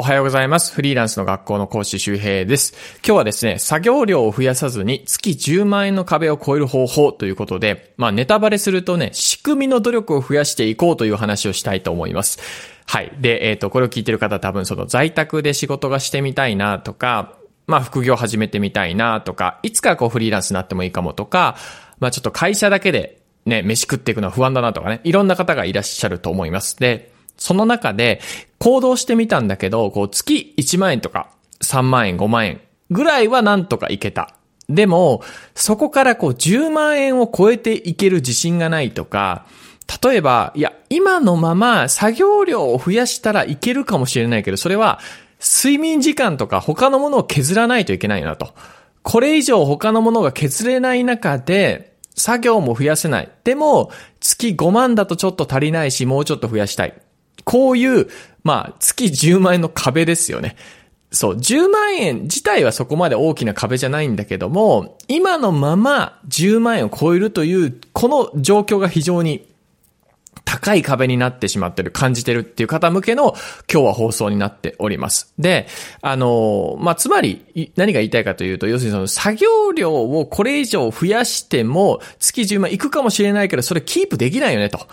おはようございます。フリーランスの学校の講師周平です。今日はですね、作業量を増やさずに月10万円の壁を超える方法ということで、まあネタバレするとね、仕組みの努力を増やしていこうという話をしたいと思います。はい。で、えっ、と、これを聞いてる方多分その在宅で仕事がしてみたいなとか、まあ副業始めてみたいなとか、いつかこうフリーランスになってもいいかもとか、まあちょっと会社だけでね、飯食っていくのは不安だなとかね、いろんな方がいらっしゃると思います。で、その中で行動してみたんだけど、こう月1万円とか3万円、5万円ぐらいはなんとかいけた。でも、そこからこう10万円を超えていける自信がないとか、例えば、いや、今のまま作業量を増やしたらいけるかもしれないけど、それは睡眠時間とか他のものを削らないといけないなと。これ以上他のものが削れない中で、作業も増やせない。でも、月5万だとちょっと足りないし、もうちょっと増やしたい。こういう、まあ、月10万円の壁ですよね。そう、10万円自体はそこまで大きな壁じゃないんだけども、今のまま10万円を超えるという、この状況が非常に高い壁になってしまってる、感じてるっていう方向けの今日は放送になっております。で、あの、まあ、つまり何が言いたいかというと、要するにその作業量をこれ以上増やしても月10万いくかもしれないけど、それキープできないよねと。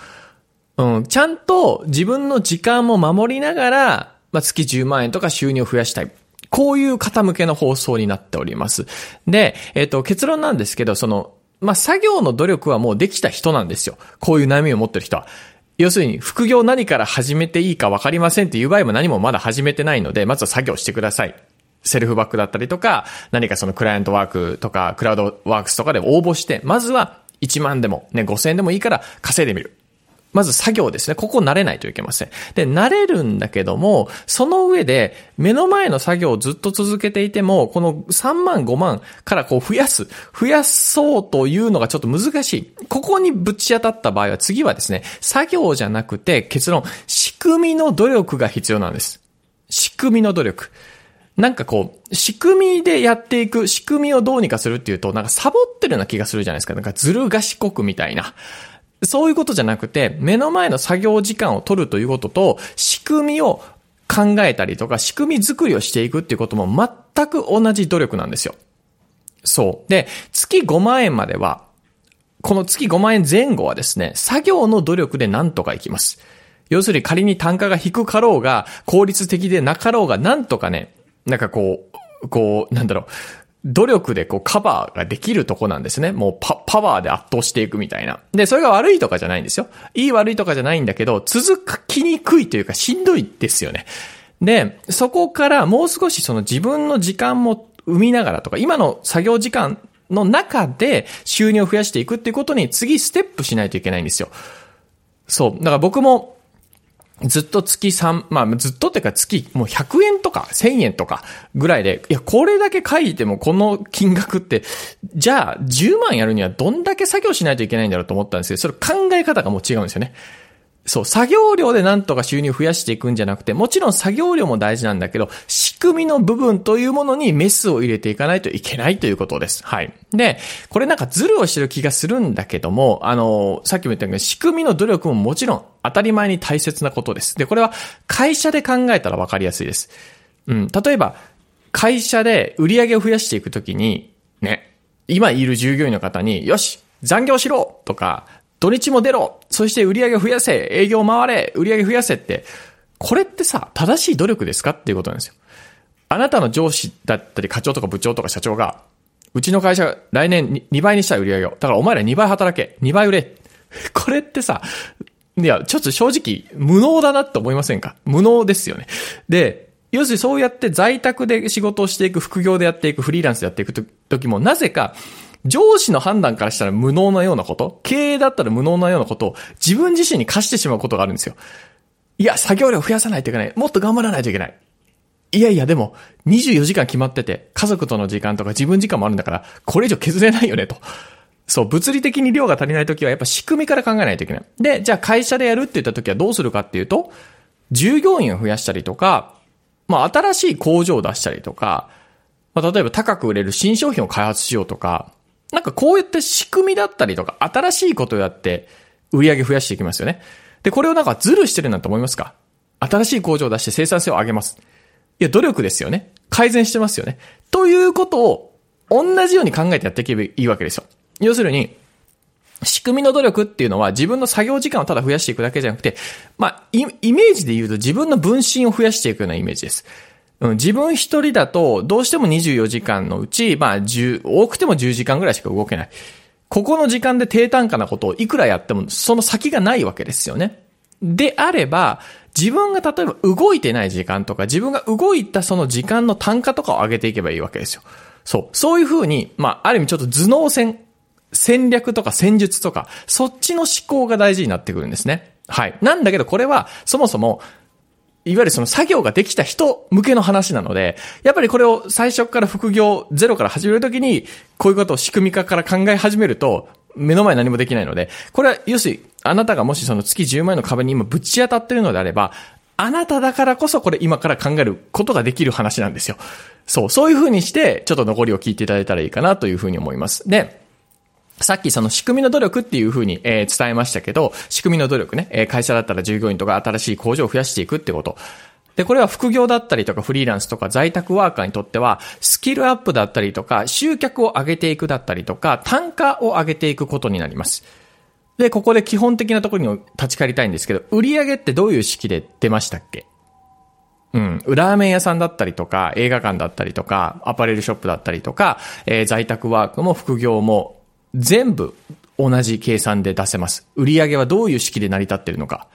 うん、ちゃんと自分の時間も守りながら、まあ、月10万円とか収入を増やしたい。こういう方向けの放送になっております。で、えっ、と、結論なんですけど、その、まあ、作業の努力はもうできた人なんですよ。こういう悩みを持ってる人は。要するに、副業何から始めていいか分かりませんっていう場合も何もまだ始めてないので、まずは作業してください。セルフバックだったりとか、何かそのクライアントワークとか、クラウドワークスとかで応募して、まずは1万でもね、5000でもいいから稼いでみる。まず作業ですね。ここ慣れないといけません。で、慣れるんだけども、その上で、目の前の作業をずっと続けていても、この3万5万からこう増やす、増やそうというのがちょっと難しい。ここにぶち当たった場合は、次はですね、作業じゃなくて、結論、仕組みの努力が必要なんです。仕組みの努力。なんかこう、仕組みでやっていく、仕組みをどうにかするっていうと、なんかサボってるような気がするじゃないですか。なんかずる賢くみたいな。そういうことじゃなくて、目の前の作業時間を取るということと、仕組みを考えたりとか、仕組み作りをしていくっていうことも全く同じ努力なんですよ。そう。で、月5万円までは、この月5万円前後はですね、作業の努力でなんとかいきます。要するに仮に単価が低かろうが、効率的でなかろうが、なんとかね、なんかこう、こう、なんだろう、努力でこうカバーができるとこなんですね。もうパパワーで圧倒していくみたいな。で、それが悪いとかじゃないんですよ。いい悪いとかじゃないんだけど、続きにくいというかしんどいですよね。で、そこからもう少しその自分の時間も生みながらとか、今の作業時間の中で収入を増やしていくっていうことに次ステップしないといけないんですよ。そう。だから僕もずっと月3、まあずっとっていうか月もう100円とか1000円とかぐらいで、いや、これだけ書いてもこの金額って、じゃあ10万やるにはどんだけ作業しないといけないんだろうと思ったんですけど、それ考え方がもう違うんですよね。そう、作業量でなんとか収入を増やしていくんじゃなくて、もちろん作業量も大事なんだけど、仕組みの部分というものにメスを入れていかないといけないということです。はい。で、これなんかズルをしてる気がするんだけども、あの、さっきも言ったように仕組みの努力ももちろん当たり前に大切なことです。で、これは会社で考えたらわかりやすいです。うん。例えば、会社で売り上げを増やしていくときに、ね、今いる従業員の方に、よし残業しろとか、土日も出ろそして売り上げ増やせ営業回れ売り上げ増やせって、これってさ、正しい努力ですかっていうことなんですよ。あなたの上司だったり課長とか部長とか社長が、うちの会社来年 2, 倍にしたい売り上げを。だからお前ら2倍働け。2倍売れ。これってさ、いや、ちょっと正直、無能だなって思いませんか？無能ですよね。で、要するにそうやって在宅で仕事をしていく、副業でやっていく、フリーランスでやっていくときも、なぜか、上司の判断からしたら無能なようなこと、経営だったら無能なようなことを自分自身に課してしまうことがあるんですよ。いや、作業量増やさないといけない。もっと頑張らないといけない。いやいや、でも、24時間決まってて、家族との時間とか自分時間もあるんだから、これ以上削れないよね、と。そう、物理的に量が足りないときはやっぱ仕組みから考えないといけない。で、じゃあ会社でやるって言ったときはどうするかっていうと、従業員を増やしたりとか、まあ新しい工場を出したりとか、まあ例えば高く売れる新商品を開発しようとか、なんかこうやって仕組みだったりとか、新しいことをやって売り上げ増やしていきますよね。で、これをなんかズルしてるなんて思いますか？新しい工場を出して生産性を上げます。いや、努力ですよね。改善してますよね。ということを、同じように考えてやっていけばいいわけですよ。要するに、仕組みの努力っていうのは自分の作業時間をただ増やしていくだけじゃなくて、まあ、イメージで言うと自分の分身を増やしていくようなイメージです。うん、自分一人だと、どうしても24時間のうち、まあ、10、多くても10時間ぐらいしか動けない。ここの時間で低単価なことをいくらやっても、その先がないわけですよね。であれば、自分が例えば動いてない時間とか、自分が動いたその時間の単価とかを上げていけばいいわけですよ。そう。そういうふうに、まあ、ある意味ちょっと頭脳戦、戦略とか戦術とか、そっちの思考が大事になってくるんですね。はい。なんだけど、これは、そもそも、いわゆるその作業ができた人向けの話なので、やっぱりこれを最初から副業ゼロから始めるときに、こういうことを仕組み化から考え始めると、目の前何もできないので、これは、要するに、あなたがもしその月10万円の壁に今ぶち当たってるのであれば、あなただからこそこれ今から考えることができる話なんですよ。そう、そういう風にして、ちょっと残りを聞いていただいたらいいかなという風に思います。で、さっきその仕組みの努力っていう風に、え、伝えましたけど、仕組みの努力ね、え、会社だったら従業員とか新しい工場を増やしていくってこと。で、これは副業だったりとかフリーランスとか在宅ワーカーにとっては、スキルアップだったりとか、集客を上げていくだったりとか、単価を上げていくことになります。で、ここで基本的なところに立ち返りたいんですけど、売上ってどういう式で出ましたっけ？うん。ラーメン屋さんだったりとか、映画館だったりとか、アパレルショップだったりとか、えー、在宅ワークも副業も全部同じ計算で出せます。売上はどういう式で成り立っているのか。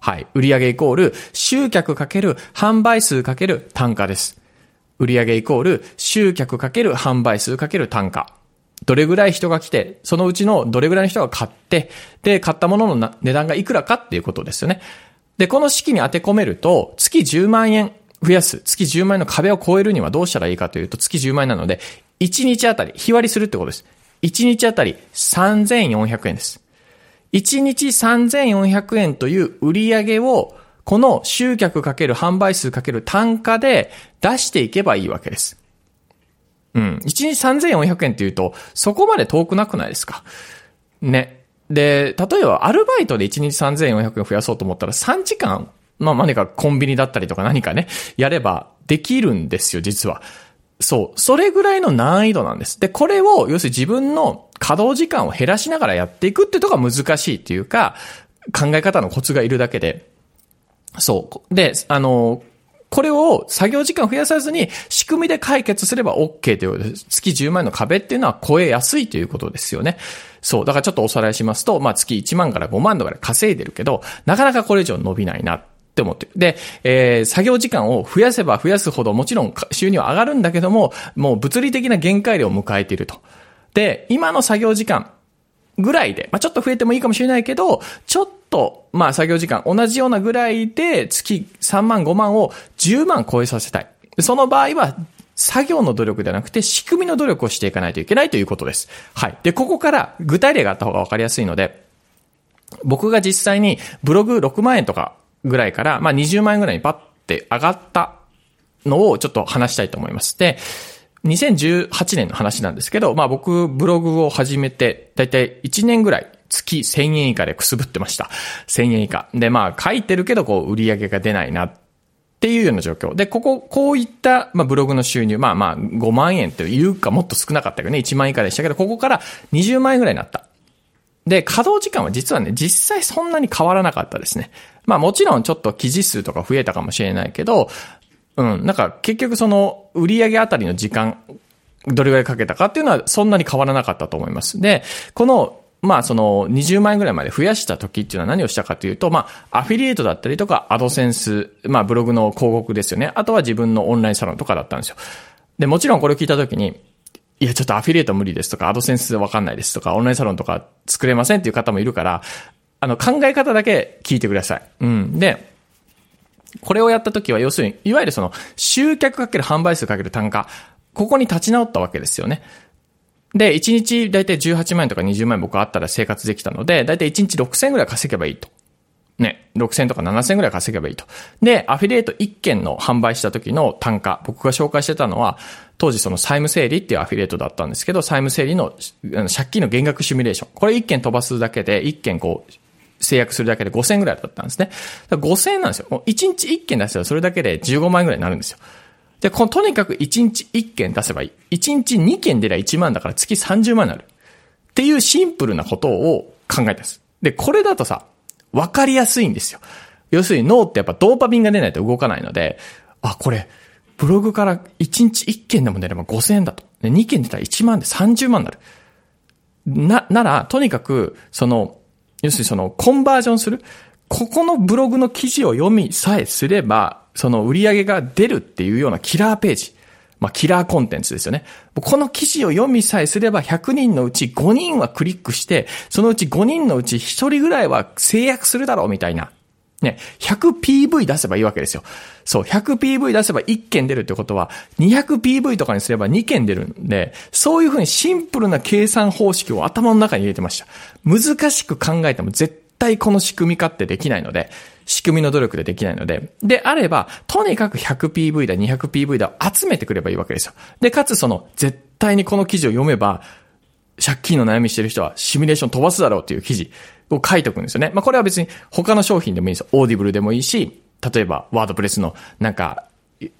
はい。売上イコール集客かける販売数かける単価です。売上イコール集客かける販売数かける単価。どれぐらい人が来て、そのうちのどれぐらいの人が買って、で、買ったものの値段がいくらかっていうことですよね。で、この式に当て込めると、月10万円増やす、月10万円の壁を超えるにはどうしたらいいかというと、月10万円なので、1日あたり、日割りするってことです。1日あたり3400円です。1日3400円という売り上げを、この集客かける販売数かける単価で出していけばいいわけです。うん。1日3400円って言うと、そこまで遠くなくないですか？ね。で、例えばアルバイトで1日3400円増やそうと思ったら3時間、まあ何かコンビニだったりとか何かね、やればできるんですよ、実は。そう。それぐらいの難易度なんです。で、これを、要するに自分の稼働時間を減らしながらやっていくってとこが難しいっていうか、考え方のコツがいるだけで。そう。で、あの、これを作業時間増やさずに仕組みで解決すれば OK というと。月10万円の壁っていうのは超えやすいということですよね。そう。だからちょっとおさらいしますと、まあ月1万から5万とかで稼いでるけど、なかなかこれ以上伸びないなって思ってる。で、えー、作業時間を増やせば増やすほどもちろん収入は上がるんだけども、もう物理的な限界量を迎えていると。で、今の作業時間ぐらいで、まあちょっと増えてもいいかもしれないけど、ちょっと、まあ作業時間同じようなぐらいで月3万5万を10万超えさせたい。その場合は作業の努力ではなくて仕組みの努力をしていかないといけないということです。はい。で、ここから具体例があった方がわかりやすいので、僕が実際にブログ6万円とかぐらいから、まあ20万円ぐらいにパッて上がったのをちょっと話したいと思います。で、2018年の話なんですけど、まあ僕ブログを始めて、だいたい1年ぐらい月1000円以下でくすぶってました。1000円以下。で、まあ書いてるけどこう売り上げが出ないなっていうような状況。で、ここ、こういった、まあ、ブログの収入、まあまあ、5万円というかもっと少なかったけどね、1万以下でしたけど、ここから20万円ぐらいになった。で、稼働時間は実はね、実際そんなに変わらなかったですね。まあもちろんちょっと記事数とか増えたかもしれないけど、うん、なんか結局その売上あたりの時間、どれぐらいかけたかっていうのはそんなに変わらなかったと思います。で、このまあその20万円ぐらいまで増やした時っていうのは何をしたかというと、まあアフィリエイトだったりとかアドセンス、まあブログの広告ですよね。あとは自分のオンラインサロンとかだったんですよ。で、もちろんこれを聞いた時に、いやちょっとアフィリエイト無理ですとか、アドセンスわかんないですとか、オンラインサロンとか作れませんっていう方もいるから、あの考え方だけ聞いてください。うん。で、これをやった時は要するに、いわゆるその集客かける販売数かける単価、ここに立ち直ったわけですよね。で、1日だいたい18万円とか20万円僕あったら生活できたので、だいたい1日6000円ぐらい稼げばいいと。ね、6000とか7000ぐらい稼げばいいと。で、アフィリエイト1件の販売した時の単価、僕が紹介してたのは、当時その債務整理っていうアフィリエイトだったんですけど、債務整理の借金の減額シミュレーション。これ1件飛ばすだけで、1件こう、制約するだけで5000円ぐらいだったんですね。5000円なんですよ。もう1日1件出せばそれだけで15万円ぐらいになるんですよ。で、このとにかく1日1件出せばいい。1日2件出りゃ1万だから月30万になる。っていうシンプルなことを考えたんです。で、これだとさ、わかりやすいんですよ。要するに脳ってやっぱドーパミンが出ないと動かないので、あ、これ、ブログから1日1件でも出れば5000円だと。で、2件出たら1万で30万になる。な、なら、とにかく、その、要するにその、コンバージョンする。ここのブログの記事を読みさえすれば、その売り上げが出るっていうようなキラーページ。まあ、キラーコンテンツですよね。この記事を読みさえすれば100人のうち5人はクリックして、そのうち5人のうち1人ぐらいは制約するだろうみたいな。ね、100PV 出せばいいわけですよ。そう、100PV 出せば1件出るってことは、200PV とかにすれば2件出るんで、そういうふうにシンプルな計算方式を頭の中に入れてました。難しく考えても絶対この仕組み化ってできないので、仕組みの努力でできないので、であれば、とにかく 100PV だ、200PV だ集めてくればいいわけですよ。で、かつその、絶対にこの記事を読めば、借金の悩みしてる人はシミュレーション飛ばすだろうっていう記事を書いておくんですよね。まあ、これは別に他の商品でもいいですよ。 Audible でもいいし、例えば WordPress のなんか、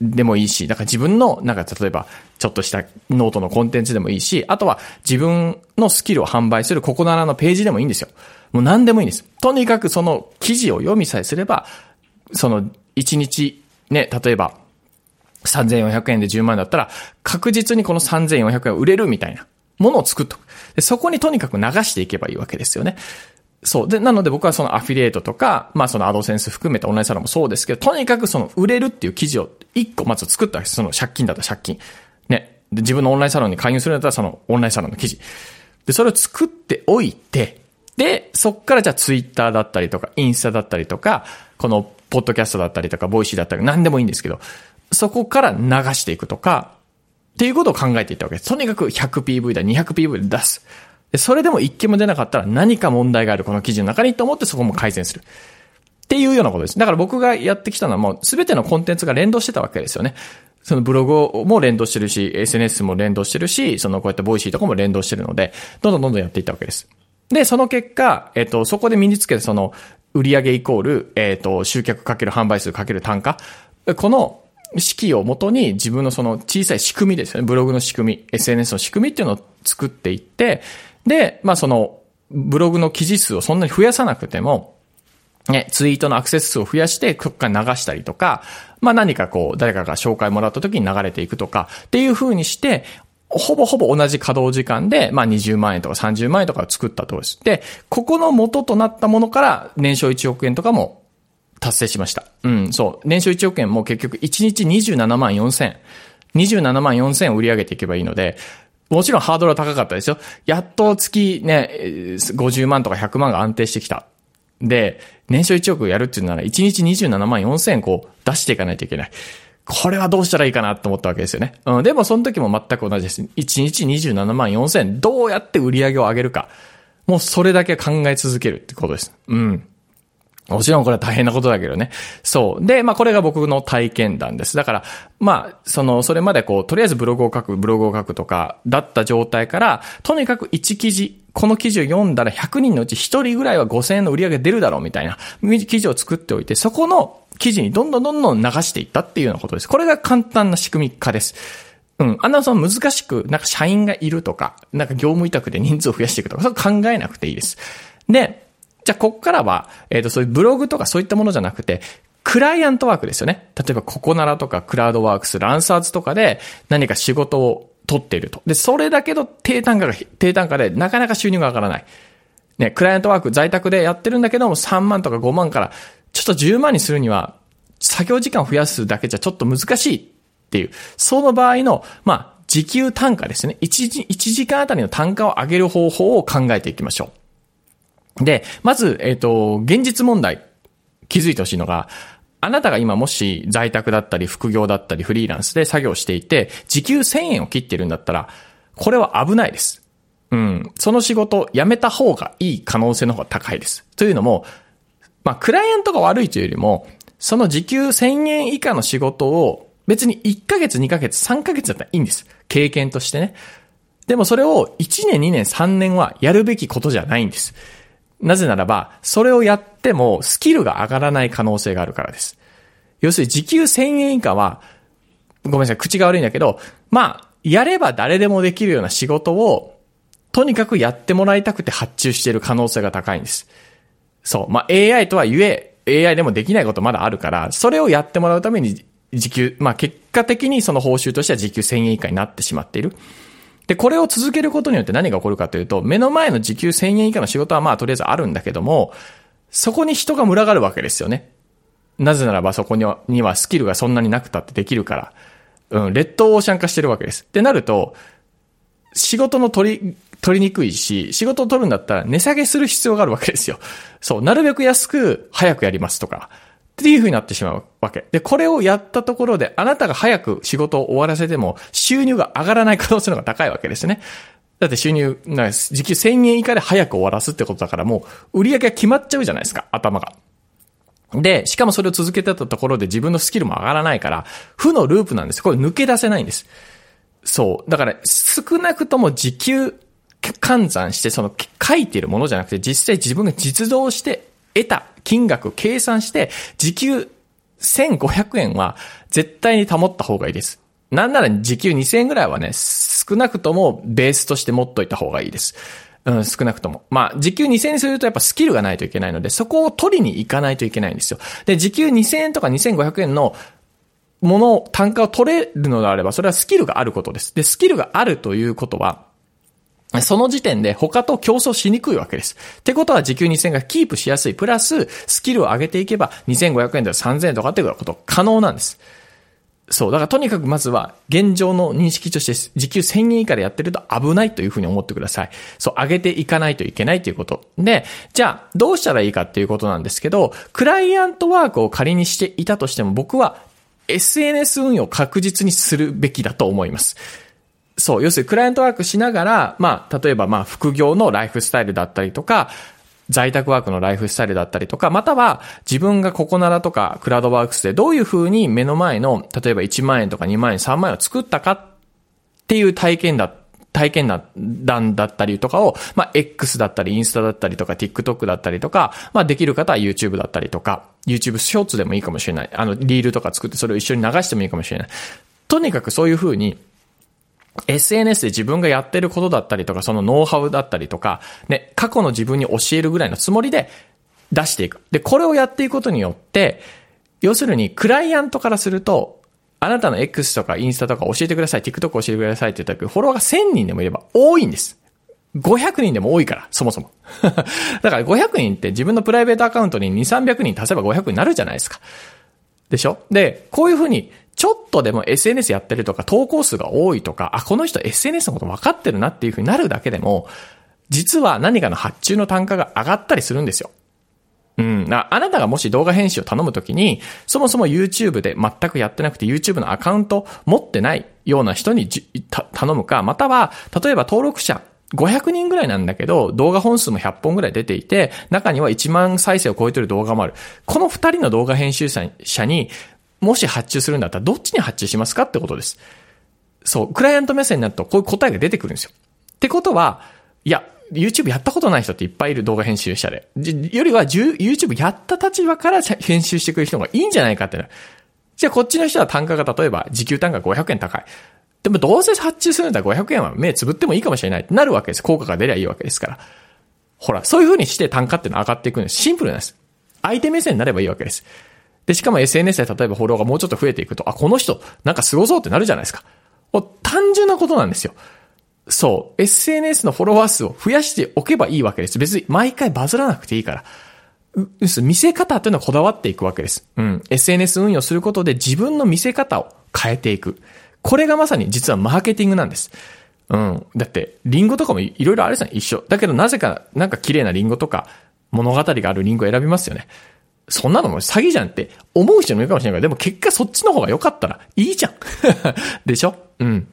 でもいいし、だから自分の、なんか例えば、ちょっとしたノートのコンテンツでもいいし、あとは自分のスキルを販売するココナラのページでもいいんですよ。もう何でもいいんです。とにかくその記事を読みさえすれば、その1日、ね、例えば、3400円で10万だったら、確実にこの3400円売れるみたいなものを作っとく。でそこにとにかく流していけばいいわけですよね。そう。で、なので僕はそのアフィリエイトとか、まあそのアドセンス含めたオンラインサロンもそうですけど、とにかくその売れるっていう記事を一個まず作ったわけです。その借金だったら借金。ね。で、自分のオンラインサロンに加入するんだったらそのオンラインサロンの記事。で、それを作っておいて、で、そっからじゃあツイッターだったりとか、インスタだったりとか、このポッドキャストだったりとか、 Voicy だったり、何でもいいんですけど、そこから流していくとか、っていうことを考えていったわけです。とにかく 100PV だ、200PV で出す。で、それでも一件も出なかったら何か問題があるこの記事の中にと思ってそこも改善する。っていうようなことです。だから僕がやってきたのはもう全てのコンテンツが連動してたわけですよね。そのブログも連動してるし、SNS も連動してるし、そのこうやって Voicy とかも連動してるので、どんどんどんどんやっていったわけです。で、その結果、えっ、と、そこで身につけたその、売上イコール、えっ、と、集客かける販売数かける単価。この式をもとに自分のその小さい仕組みですよね。ブログの仕組み、SNS の仕組みっていうのを作っていって、で、まあその、ブログの記事数をそんなに増やさなくても、ね、ツイートのアクセス数を増やして、こっから流したりとか、まあ何かこう、誰かが紹介もらった時に流れていくとか、っていう風にして、ほぼほぼ同じ稼働時間で、まあ20万円とか30万円とかを作ったとです。で、ここの元となったものから年商1億円とかも達成しました。うん、そう。年商1億円も結局1日27万4千。27万4千売り上げていけばいいので、もちろんハードルは高かったですよ。やっと月ね、50万とか100万が安定してきた。で、年商1億やるっていうなら1日27万4千こう出していかないといけない。これはどうしたらいいかなと思ったわけですよね。うん。でもその時も全く同じです。1日27万4千どうやって売り上げを上げるか。もうそれだけ考え続けるってことです。うん。もちろんこれは大変なことだけどね。そう。で、まあこれが僕の体験談です。だから、まあ、その、それまでこう、とりあえずブログを書く、ブログを書くとか、だった状態から、とにかく1記事、この記事を読んだら100人のうち1人ぐらいは5000円の売り上げ出るだろうみたいな記事を作っておいて、そこの記事にどんどんどんどん流していったっていうようなことです。これが簡単な仕組み化です。うん。あんなその難しく、なんか社員がいるとか、なんか業務委託で人数を増やしていくとか、それ考えなくていいです。で、じゃあ、こっからは、えっ、ー、と、そういうブログとかそういったものじゃなくて、クライアントワークですよね。例えば、ココナラとか、クラウドワークス、ランサーズとかで、何か仕事を取っていると。で、それだけど、低単価が、低単価で、なかなか収入が上がらない。ね、クライアントワーク、在宅でやってるんだけども、3万とか5万から、ちょっと10万にするには、作業時間を増やすだけじゃちょっと難しいっていう、その場合の、まあ、時給単価ですね。1, 1時間あたりの単価を上げる方法を考えていきましょう。で、まず、えっ、ー、と、現実問題、気づいてほしいのが、あなたが今もし在宅だったり副業だったりフリーランスで作業していて、時給1000円を切ってるんだったら、これは危ないです。うん。その仕事辞めた方がいい可能性の方が高いです。というのも、まあ、クライアントが悪いというよりも、その時給1000円以下の仕事を別に1ヶ月、2ヶ月、3ヶ月だったらいいんです。経験としてね。でもそれを1年、2年、3年はやるべきことじゃないんです。なぜならば、それをやってもスキルが上がらない可能性があるからです。要するに時給1000円以下は、ごめんなさい、口が悪いんだけど、まあ、やれば誰でもできるような仕事を、とにかくやってもらいたくて発注している可能性が高いんです。そう。まあ、AI とは言え、AI でもできないことまだあるから、それをやってもらうために時給、まあ、結果的にその報酬としては時給1000円以下になってしまっている。で、これを続けることによって何が起こるかというと、目の前の時給1000円以下の仕事はまあとりあえずあるんだけども、そこに人が群がるわけですよね。なぜならばそこにはスキルがそんなになくたってできるから。うん、レッドオーシャン化してるわけです。ってなると、仕事の取り、取りにくいし、仕事を取るんだったら値下げする必要があるわけですよ。そう、なるべく安く早くやりますとか。っていう風になってしまうわけ。で、これをやったところで、あなたが早く仕事を終わらせても、収入が上がらない可能性の方が高いわけですね。だって収入、な時給1000円以下で早く終わらすってことだから、もう、売り上げが決まっちゃうじゃないですか、頭が。で、しかもそれを続けてたところで自分のスキルも上がらないから、負のループなんです。これ抜け出せないんです。そう。だから、少なくとも時給換算して、その書いているものじゃなくて、実際自分が実動して得た金額計算して、時給1500円は絶対に保った方がいいです。なんなら時給2000円ぐらいはね、少なくともベースとして持っといた方がいいです。うん、少なくとも。まあ、時給2000円にするとやっぱスキルがないといけないので、そこを取りに行かないといけないんですよ。で、時給2000円とか2500円のもの、単価を取れるのであれば、それはスキルがあることです。で、スキルがあるということは、その時点で他と競争しにくいわけです。ってことは時給2000円がキープしやすい。プラス、スキルを上げていけば2500円とか3000円とかっていうこと可能なんです。そう。だからとにかくまずは現状の認識として時給1000円以下でやってると危ないというふうに思ってください。そう、上げていかないといけないということ。で、じゃあどうしたらいいかっていうことなんですけど、クライアントワークを仮にしていたとしても僕は SNS 運用を確実にするべきだと思います。そう、要するにクライアントワークしながら、まあ、例えばまあ、副業のライフスタイルだったりとか、在宅ワークのライフスタイルだったりとか、または自分がココナラとかクラウドワークスでどういう風に目の前の、例えば1万円とか2万円、3万円を作ったかっていう体験だ、体験談だったりとかを、まあ、X だったり、インスタだったりとか、TikTok だったりとか、まあ、できる方は YouTube だったりとか、YouTube ショーツでもいいかもしれない。あの、リールとか作ってそれを一緒に流してもいいかもしれない。とにかくそういう風に、SNS で自分がやってることだったりとか、そのノウハウだったりとか、ね、過去の自分に教えるぐらいのつもりで出していく。で、これをやっていくことによって、要するに、クライアントからすると、あなたの X とかインスタとか教えてください、TikTok 教えてくださいって言ったけど、フォロワーが1000人でもいれば多いんです。500人でも多いから、そもそも。だから500人って自分のプライベートアカウントに2、300人足せば500になるじゃないですか。でしょ？で、こういうふうにちょっとでも SNS やってるとか、投稿数が多いとか、あ、この人 SNS のこと分かってるなっていう風になるだけでも、実は何かの発注の単価が上がったりするんですよ。うん。あなたがもし動画編集を頼むときに、そもそも YouTube で全くやってなくて YouTube のアカウント持ってないような人に頼むか、または、例えば登録者500人ぐらいなんだけど、動画本数も100本ぐらい出ていて、中には1万再生を超えてる動画もある。この2人の動画編集者に、もし発注するんだったらどっちに発注しますかってことです。そう、クライアント目線になるとこういう答えが出てくるんですよ。ってことは、いや、YouTube やったことない人っていっぱいいる動画編集者で。よりは YouTube やった立場から編集してくれる人がいいんじゃないかってなじゃあこっちの人は単価が例えば時給単価500円高い。でもどうせ発注するんだったら500円は目つぶってもいいかもしれないってなるわけです。効果が出りゃいいわけですから。ほら、そういう風にして単価ってのは上がっていくんです。シンプルなんです。相手目線になればいいわけです。で、しかも SNS で例えばフォローがもうちょっと増えていくと、あ、この人、なんかすごそうってなるじゃないですか。単純なことなんですよ。そう。SNS のフォロワー数を増やしておけばいいわけです。別に毎回バズらなくていいから。見せ方っていうのはこだわっていくわけです。うん。SNS 運用することで自分の見せ方を変えていく。これがまさに実はマーケティングなんです。うん。だって、リンゴとかもいろいろあるじゃん、一緒。だけどなぜか、なんか綺麗なリンゴとか、物語があるリンゴ選びますよね。そんなのも詐欺じゃんって思う人もいるかもしれないけど、でも結果そっちの方が良かったらいいじゃん。でしょ？うん。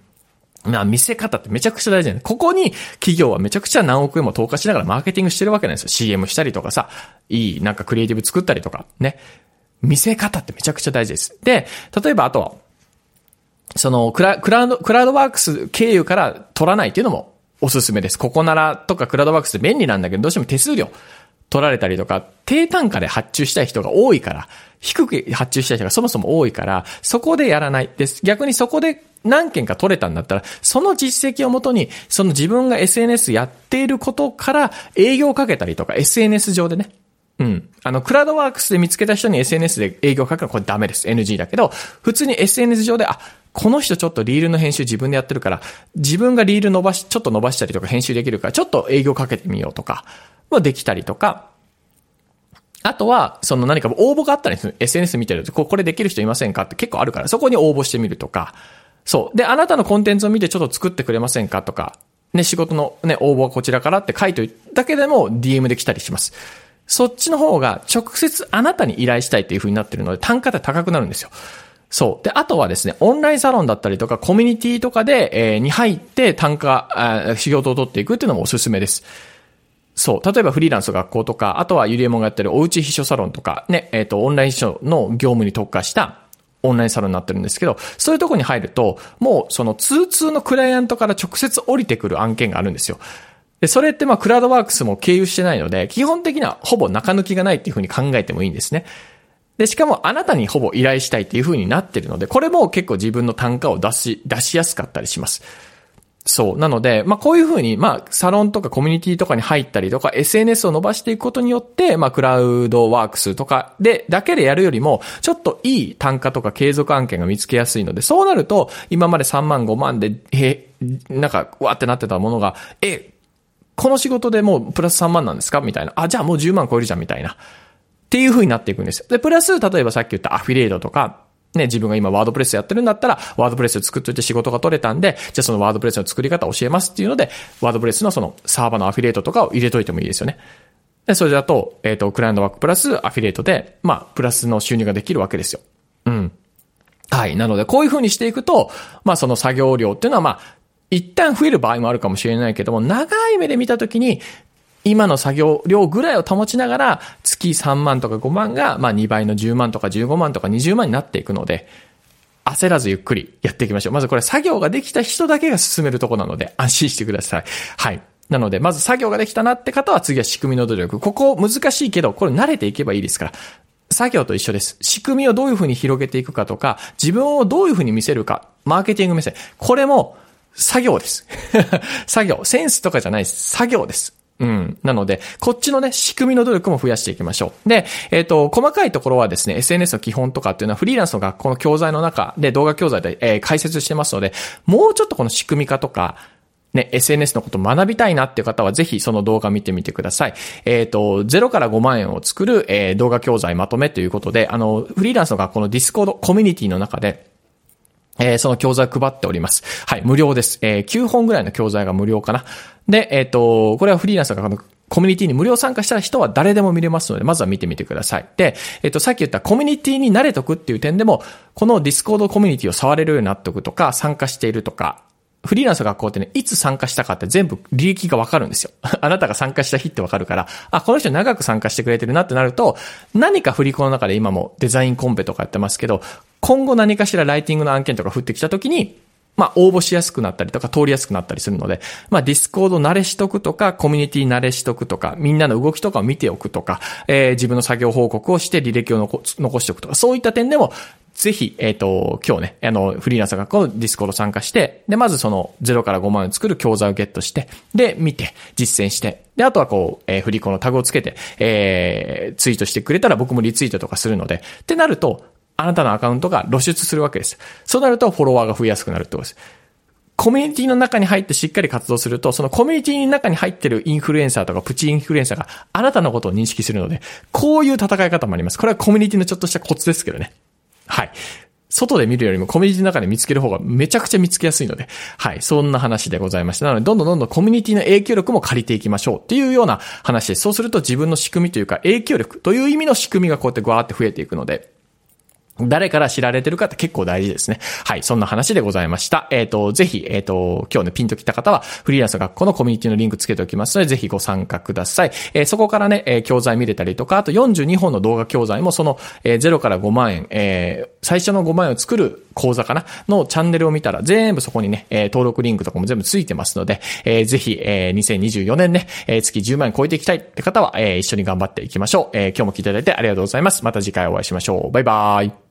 まあ見せ方ってめちゃくちゃ大事だね。ここに企業はめちゃくちゃ何億円も投下しながらマーケティングしてるわけなんですよ。CM したりとかさ、いいなんかクリエイティブ作ったりとか、ね。見せ方ってめちゃくちゃ大事です。で、例えばあとは、そのクラクラウド、クラウドワークス経由から取らないっていうのもおすすめです。ここならとかクラウドワークスって便利なんだけど、どうしても手数料取られたりとか、低単価で発注したい人が多いから、低く発注したい人がそもそも多いから、そこでやらないです。逆にそこで何件か取れたんだったら、その実績をもとに、その自分が SNS やっていることから営業をかけたりとか、SNS 上でね。うん。あの、クラウドワークスで見つけた人に SNS で営業をかけるのはこれダメです。NG だけど、普通に SNS 上で、あ、この人ちょっとリールの編集自分でやってるから、自分がリール伸ばし、ちょっと伸ばしたりとか編集できるから、ちょっと営業かけてみようとか、はできたりとか、あとは、その何か応募があったりする。SNS 見てると、これできる人いませんか？って結構あるから、そこに応募してみるとか、そう。で、あなたのコンテンツを見てちょっと作ってくれませんか？とか、ね、仕事のね、応募はこちらからって書いといだけでも DM で来たりします。そっちの方が直接あなたに依頼したいっていう風になってるので単価って高くなるんですよ。そう。で、あとはですね、オンラインサロンだったりとか、コミュニティとかで、えー、に入って単価、あ仕事を取っていくっていうのもおすすめです。そう。例えばフリーランス学校とか、あとはゆりえもんがやってるおうち秘書サロンとか、ね、えっ、ー、と、オンライン秘書の業務に特化したオンラインサロンになってるんですけど、そういうとこに入ると、もうその通通のクライアントから直接降りてくる案件があるんですよ。で、それってまあクラウドワークスも経由してないので、基本的にはほぼ中抜きがないっていうふうに考えてもいいんですね。で、しかもあなたにほぼ依頼したいっていう風になってるので、これも結構自分の単価を出し、出しやすかったりします。そう。なので、まあこういう風に、まあサロンとかコミュニティとかに入ったりとか SNS を伸ばしていくことによって、まあクラウドワークスとかで、だけでやるよりも、ちょっといい単価とか継続案件が見つけやすいので、そうなると、今まで3万5万で、え、なんか、わってなってたものが、え、この仕事でもうプラス3万なんですか？みたいな。あ、じゃあもう10万超えるじゃんみたいな。っていう風になっていくんですよ。で、プラス、例えばさっき言ったアフィリエイトとか、ね、自分が今ワードプレスやってるんだったら、ワードプレス作っといて仕事が取れたんで、じゃあそのワードプレスの作り方教えますっていうので、ワードプレスのそのサーバーのアフィリエイトとかを入れといてもいいですよね。で、それだと、えっ、ー、と、クライアントワークプラスアフィリエイトで、まあ、プラスの収入ができるわけですよ。うん。はい。なので、こういう風にしていくと、まあ、その作業量っていうのは、まあ、一旦増える場合もあるかもしれないけども、長い目で見たときに、今の作業量ぐらいを保ちながら、月3万とか5万が、まあ2倍の10万とか15万とか20万になっていくので、焦らずゆっくりやっていきましょう。まずこれ作業ができた人だけが進めるとこなので、安心してください。はい。なので、まず作業ができたなって方は次は仕組みの努力。ここ難しいけど、これ慣れていけばいいですから。作業と一緒です。仕組みをどういうふうに広げていくかとか、自分をどういうふうに見せるか、マーケティング目線。これも作業です。作業。センスとかじゃないです。作業です。うん。なので、こっちのね、仕組みの努力も増やしていきましょう。で、えっ、ー、と、細かいところはですね、SNS の基本とかっていうのはフリーランスの学校の教材の中で動画教材で、えー、解説してますので、もうちょっとこの仕組み化とか、ね、SNS のこと学びたいなっていう方はぜひその動画見てみてください。えっ、ー、と、0から5万円を作る、えー、動画教材まとめということで、あの、フリーランスの学校の Discord コミュニティの中で、えー、その教材配っております。はい、無料です。えー、9本ぐらいの教材が無料かな。で、えっ、ー、と、これはフリーランスがコミュニティに無料参加した人は誰でも見れますので、まずは見てみてください。で、えっ、と、さっき言ったコミュニティに慣れとくっていう点でも、この Discord コミュニティを触れるようになっておくとか、参加しているとか、フリーランスの学校ってね、いつ参加したかって全部履歴がわかるんですよ。あなたが参加した日ってわかるから、あ、この人長く参加してくれてるなってなると、何かフリ校の中で今もデザインコンペとかやってますけど、今後何かしらライティングの案件とか降ってきた時に、まあ、応募しやすくなったりとか、通りやすくなったりするので、まあ、 Discord 慣れしとくとか、コミュニティ慣れしとくとか、みんなの動きとかを見ておくとか、えー、自分の作業報告をして履歴を残しておくとか、そういった点でも、ぜひ、えっ、ー、と、今日ね、あの、フリーランス学校の Discord 参加して、で、まずその0から5万円作る教材をゲットして、で、見て、実践して、で、あとはこう、えー、フリ校のタグをつけて、えー、ツイートしてくれたら僕もリツイートとかするので、ってなると、あなたのアカウントが露出するわけです。そうなるとフォロワーが増えやすくなるってことです。コミュニティの中に入ってしっかり活動すると、そのコミュニティの中に入ってるインフルエンサーとかプチインフルエンサーがあなたのことを認識するので、こういう戦い方もあります。これはコミュニティのちょっとしたコツですけどね。はい。外で見るよりもコミュニティの中で見つける方がめちゃくちゃ見つけやすいので、はい、そんな話でございました。なので、どんどんどんどんコミュニティの影響力も借りていきましょうっていうような話です。そうすると自分の仕組みというか影響力という意味の仕組みがこうやってグワーって増えていくので、誰から知られてるかって結構大事ですね。はい。そんな話でございました。えっ、ー、と、ぜひ、えっ、ー、と、今日ね、ピンと来た方は、フリーランス学校のコミュニティのリンクつけておきますので、ぜひご参加ください。えー、そこからね、え教材見れたりとか、あと42本の動画教材も、その、え0から5万円、え最初の5万円を作る講座かなのチャンネルを見たら全部そこにね、え、登録リンクとかも全部ついてますので、えー、ぜひ、え、2024年ね、え、月10万円超えていきたいって方は、え、一緒に頑張っていきましょう。え、今日も聞いていただいてありがとうございます。また次回お会いしましょう。バイバーイ。